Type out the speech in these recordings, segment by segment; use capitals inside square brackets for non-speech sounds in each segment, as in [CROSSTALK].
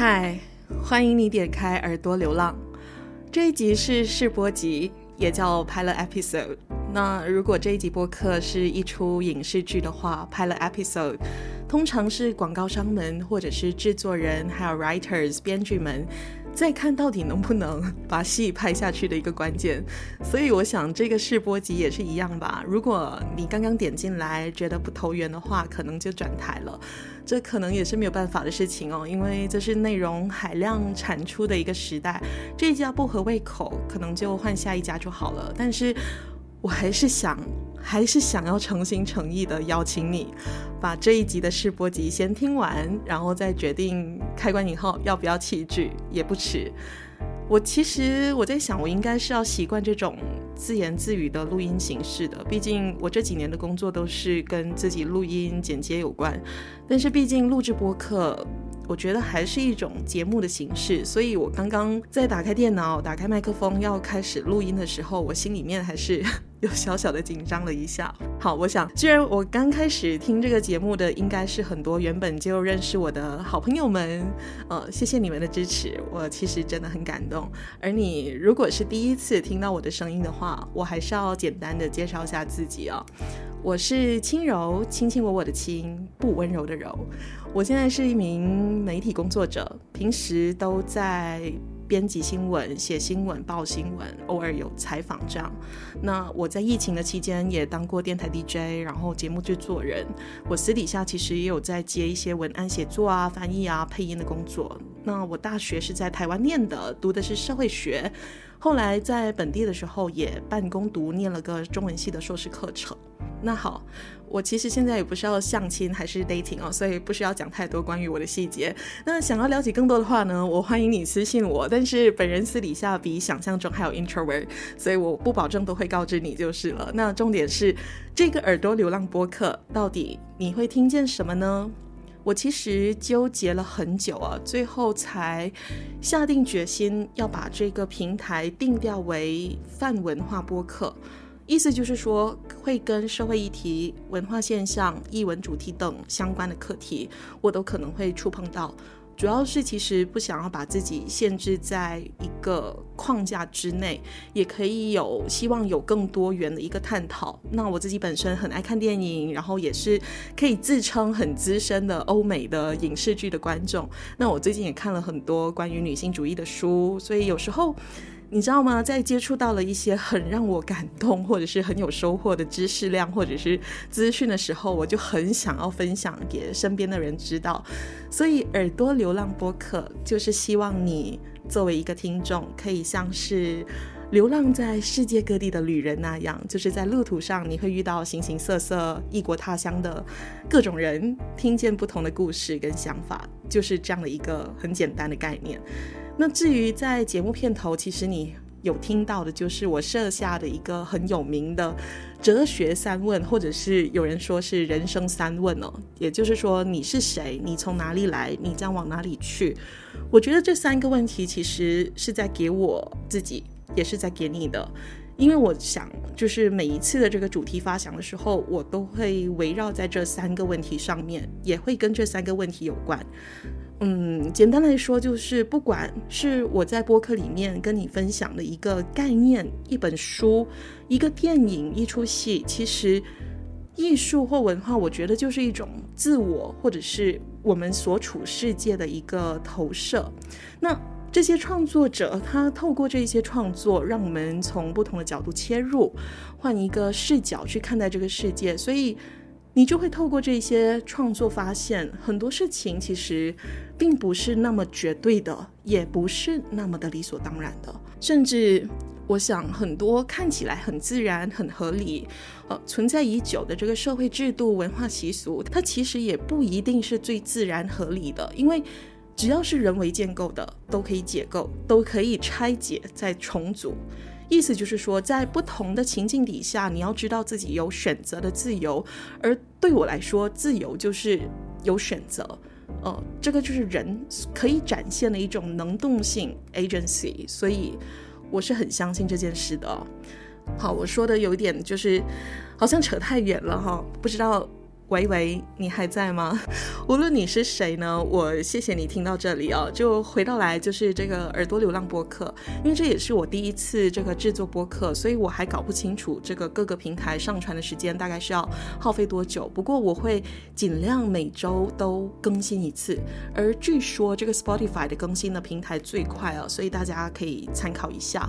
嗨，欢迎你点开耳朵流浪。这一集是试播集，也叫 Pilot Episode。那如果这一集播客是一出影视剧的话，Pilot Episode 通常是广告商们或者是制作人，还有 writers 编剧们。再看到底能不能把戏拍下去的一个关键，[LAUGHS] 所以我想这个试播集也是一样吧。如果你刚刚点进来觉得不投缘的话，可能就转台了，这可能也是没有办法的事情哦，因为这是内容海量产出的一个时代，这一家不合胃口，可能就换下一家就好了。但是我还是想。还是想要诚心诚意的邀请你，把这一集的试播集先听完，然后再决定开关以后要不要弃剧也不迟。我其实我在想，我应该是要习惯这种自言自语的录音形式的，毕竟我这几年的工作都是跟自己录音剪接有关。但是毕竟录制播客，我觉得还是一种节目的形式，所以我刚刚在打开电脑、打开麦克风要开始录音的时候，我心里面还是。[LAUGHS] 有小小的紧张了一下。好，我想，既然我刚开始听这个节目的，应该是很多原本就认识我的好朋友们，呃，谢谢你们的支持，我其实真的很感动。而你如果是第一次听到我的声音的话，我还是要简单的介绍一下自己啊、哦，我是轻柔，卿卿我我的卿，不温柔的柔。我现在是一名媒体工作者，平时都在。编辑新闻、写新闻、报新闻，偶尔有采访这样。那我在疫情的期间也当过电台 DJ，然后节目制作人。我私底下其实也有在接一些文案写作啊、翻译啊、配音的工作。那我大学是在台湾念的，读的是社会学。后来在本地的时候也半工读，念了个中文系的硕士课程。那好，我其实现在也不是要相亲还是 dating 哦，所以不需要讲太多关于我的细节。那想要了解更多的话呢，我欢迎你私信我。但是本人私底下比想象中还有 introvert，所以我不保证都会告知你就是了。那重点是这个耳朵流浪播客，到底你会听见什么呢？我其实纠结了很久啊，最后才下定决心要把这个平台定调为泛文化播客。意思就是说，会跟社会议题、文化现象、译文主题等相关的课题，我都可能会触碰到。主要是其实不想要把自己限制在一个框架之内，也可以有希望有更多元的一个探讨。那我自己本身很爱看电影，然后也是可以自称很资深的欧美的影视剧的观众。那我最近也看了很多关于女性主义的书，所以有时候。你知道吗？在接触到了一些很让我感动，或者是很有收获的知识量，或者是资讯的时候，我就很想要分享给身边的人知道。所以，耳朵流浪播客就是希望你作为一个听众，可以像是流浪在世界各地的旅人那样，就是在路途上你会遇到形形色色异国他乡的各种人，听见不同的故事跟想法，就是这样的一个很简单的概念。那至于在节目片头，其实你有听到的，就是我设下的一个很有名的哲学三问，或者是有人说是人生三问哦。也就是说，你是谁？你从哪里来？你将往哪里去？我觉得这三个问题其实是在给我自己，也是在给你的。因为我想，就是每一次的这个主题发想的时候，我都会围绕在这三个问题上面，也会跟这三个问题有关。嗯，简单来说，就是不管是我在播客里面跟你分享的一个概念、一本书、一个电影、一出戏，其实艺术或文化，我觉得就是一种自我或者是我们所处世界的一个投射。那这些创作者，他透过这些创作，让我们从不同的角度切入，换一个视角去看待这个世界，所以。你就会透过这些创作发现，很多事情其实并不是那么绝对的，也不是那么的理所当然的。甚至我想很多看起来很自然、很合理，呃，存在已久的这个社会制度、文化习俗，它其实也不一定是最自然合理的。因为只要是人为建构的，都可以解构，都可以拆解再重组。意思就是说，在不同的情境底下，你要知道自己有选择的自由。而对我来说，自由就是有选择。呃，这个就是人可以展现的一种能动性 （agency）。所以。我是很相信这件事的。好，我说的有点就是，好像扯太远了哈，不知道。喂喂，你还在吗？[LAUGHS] 无论你是谁呢，我谢谢你听到这里哦。就回到来，就是这个耳朵流浪播客，因为这也是我第一次这个制作播客，所以我还搞不清楚这个各个平台上传的时间大概是要耗费多久。不过我会尽量每周都更新一次，而据说这个 Spotify 的更新的平台最快啊，所以大家可以参考一下。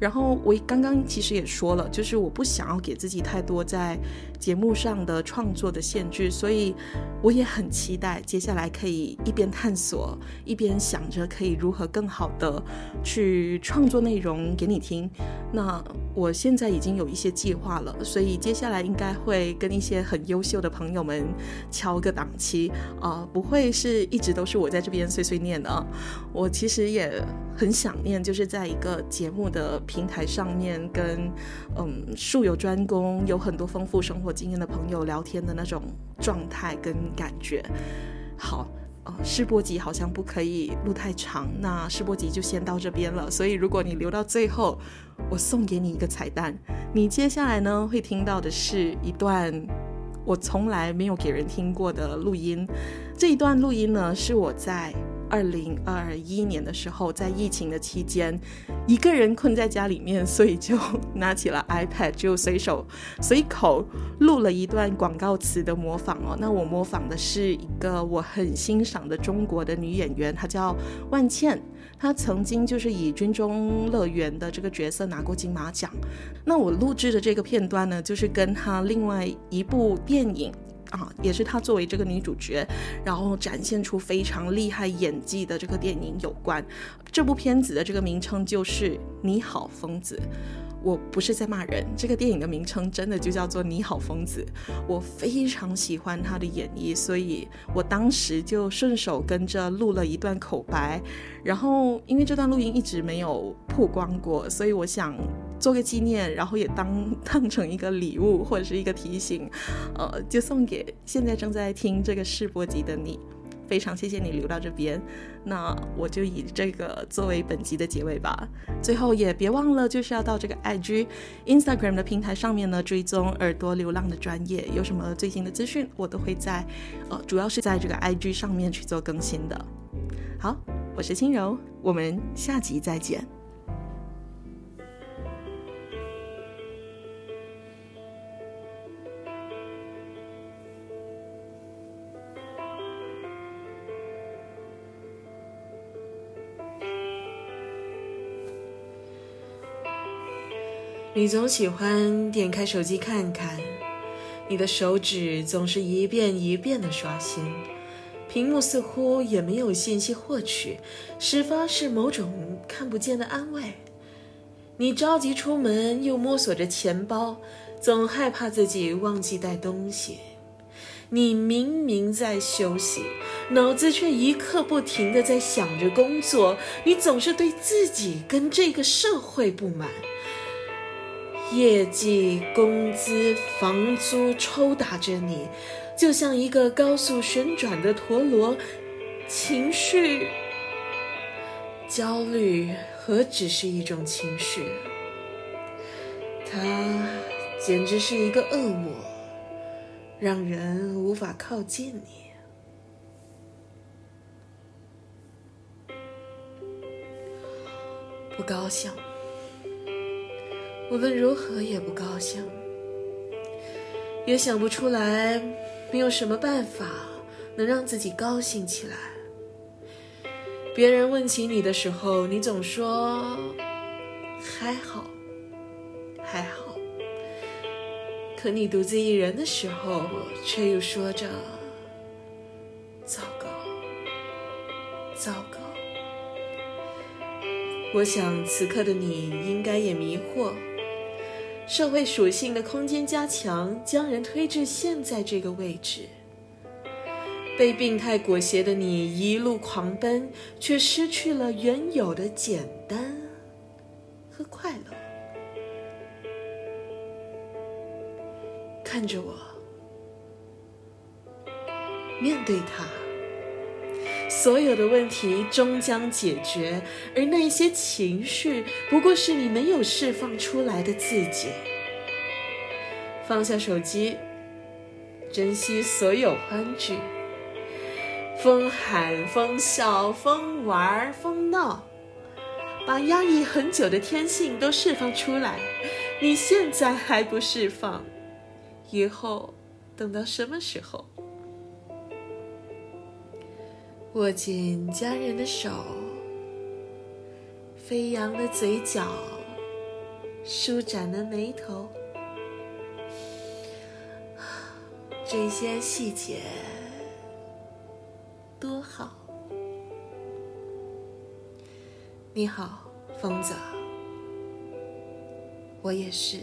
然后我刚刚其实也说了，就是我不想要给自己太多在节目上的创作的限制，所以我也很期待接下来可以一边探索，一边想着可以如何更好的去创作内容给你听。那我现在已经有一些计划了，所以接下来应该会跟一些很优秀的朋友们敲个档期啊，不会是一直都是我在这边碎碎念的。我其实也很想念，就是在一个节目的平台上面跟嗯术有专攻、有很多丰富生活经验的朋友聊天的那种状态跟感觉，好，呃，试播集好像不可以录太长，那试播集就先到这边了。所以如果你留到最后，我送给你一个彩蛋，你接下来呢会听到的是一段我从来没有给人听过的录音。这一段录音呢是我在。二零二一年的时候，在疫情的期间，一个人困在家里面，所以就 [LAUGHS] 拿起了 iPad，就随手随口录了一段广告词的模仿哦。那我模仿的是一个我很欣赏的中国的女演员，她叫万茜，她曾经就是以《军中乐园》的这个角色拿过金马奖。那我录制的这个片段呢，就是跟她另外一部电影。啊，也是她作为这个女主角，然后展现出非常厉害演技的这个电影有关。这部片子的这个名称就是《你好，疯子》。我不是在骂人，这个电影的名称真的就叫做《你好，疯子》。我非常喜欢她的演绎，所以我当时就顺手跟着录了一段口白。然后，因为这段录音一直没有曝光过，所以我想做个纪念，然后也当当成一个礼物或者是一个提醒，呃，就送给现在正在听这个试播集的你。非常谢谢你留到这边，那我就以这个作为本集的结尾吧。最后也别忘了，就是要到这个 IG、Instagram 的平台上面呢，追踪耳朵流浪的专业，有什么最新的资讯，我都会在，呃，主要是在这个 IG 上面去做更新的。好，我是轻柔，我们下集再见。你总喜欢点开手机看看，你的手指总是一遍一遍的刷新，屏幕似乎也没有信息获取，始发是某种看不见的安慰。你着急出门，又摸索着钱包，总害怕自己忘记带东西。你明明在休息，脑子却一刻不停地在想着工作。你总是对自己跟这个社会不满。业绩、工资、房租抽打着你，就像一个高速旋转的陀螺。情绪、焦虑何止是一种情绪？它简直是一个恶魔，让人无法靠近你。不高兴。无论如何也不高兴，也想不出来，没有什么办法能让自己高兴起来。别人问起你的时候，你总说还好，还好。可你独自一人的时候，却又说着糟糕，糟糕。我想此刻的你应该也迷惑。社会属性的空间加强将人推至现在这个位置，被病态裹挟的你一路狂奔，却失去了原有的简单和快乐。看着我，面对它，所有的问题终将解决，而那些情绪不过是你没有释放出来的自己。放下手机，珍惜所有欢聚，疯喊、疯笑、疯玩、疯闹，把压抑很久的天性都释放出来。你现在还不释放，以后等到什么时候？握紧家人的手，飞扬的嘴角，舒展的眉头。[SIGHS] 这些细节多好！你好，疯子，我也是。